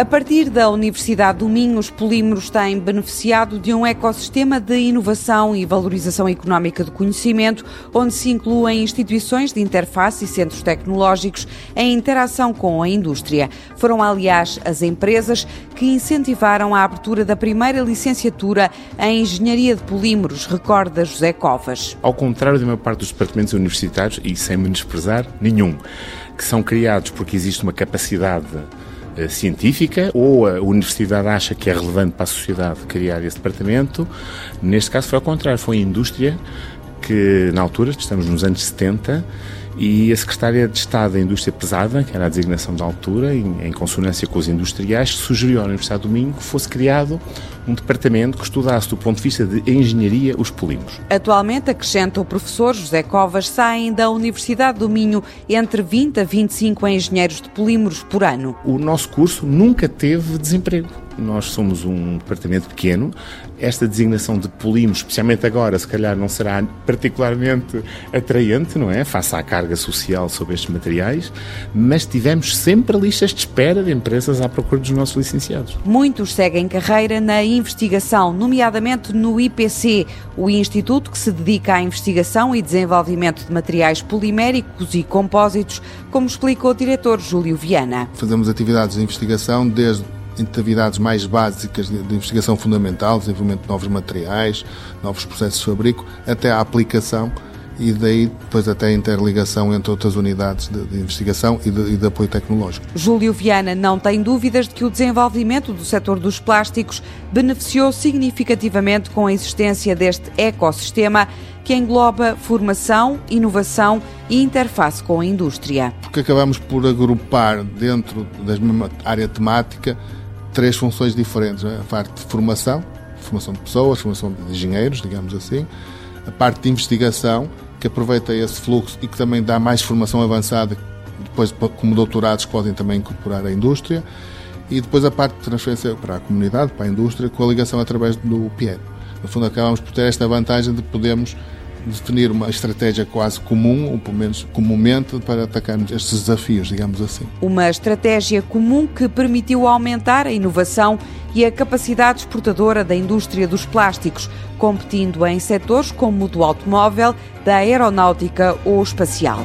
A partir da Universidade do Minho, os polímeros têm beneficiado de um ecossistema de inovação e valorização económica do conhecimento, onde se incluem instituições de interface e centros tecnológicos em interação com a indústria. Foram, aliás, as empresas que incentivaram a abertura da primeira licenciatura em Engenharia de Polímeros, recorda José Covas. Ao contrário da maior parte dos departamentos universitários, e sem menosprezar nenhum, que são criados porque existe uma capacidade científica ou a universidade acha que é relevante para a sociedade criar esse departamento. Neste caso foi ao contrário, foi a indústria que, na altura, estamos nos anos 70, e a Secretária de Estado da Indústria Pesada, que era a designação da altura, em, em consonância com os industriais, sugeriu à Universidade do Minho que fosse criado um departamento que estudasse do ponto de vista de engenharia os polímeros. Atualmente, acrescenta o professor José Covas, saem da Universidade do Minho entre 20 a 25 engenheiros de polímeros por ano. O nosso curso nunca teve desemprego. Nós somos um departamento pequeno. Esta designação de polímeros, especialmente agora, se calhar não será particularmente atraente, não é? Face à carga social sobre estes materiais, mas tivemos sempre listas de espera de empresas à procura dos nossos licenciados. Muitos seguem carreira na investigação, nomeadamente no IPC, o instituto que se dedica à investigação e desenvolvimento de materiais poliméricos e compósitos, como explicou o diretor Júlio Viana. Fazemos atividades de investigação desde atividades mais básicas de, investigação fundamental, desenvolvimento de novos materiais, novos processos de fabrico, até a aplicação e daí depois até a interligação entre outras unidades de, de investigação e de, e de, apoio tecnológico. Júlio Viana não tem dúvidas de que o desenvolvimento do setor dos plásticos beneficiou significativamente com a existência deste ecossistema que engloba formação, inovação e interface com a indústria. Porque acabamos por agrupar dentro da mesma área temática três funções diferentes. É? A parte de formação, formação de pessoas, formação de engenheiros, digamos assim, a parte de investigação, que aproveita esse fluxo e que também dá mais formação avançada, depois como doutorados podem também incorporar a indústria, e depois a parte de transferência para a comunidade, para a indústria, com a ligação através do PIEP. No fundo, acabamos por ter esta vantagem de podermos definir uma estratégia quase comum, ou pelo menos comumente, para atacarmos estes desafios, digamos assim. Uma estratégia comum que permitiu aumentar a inovação e a capacidade exportadora da indústria dos plásticos, competindo em setores como o do automóvel, da aeronáutica ou espacial.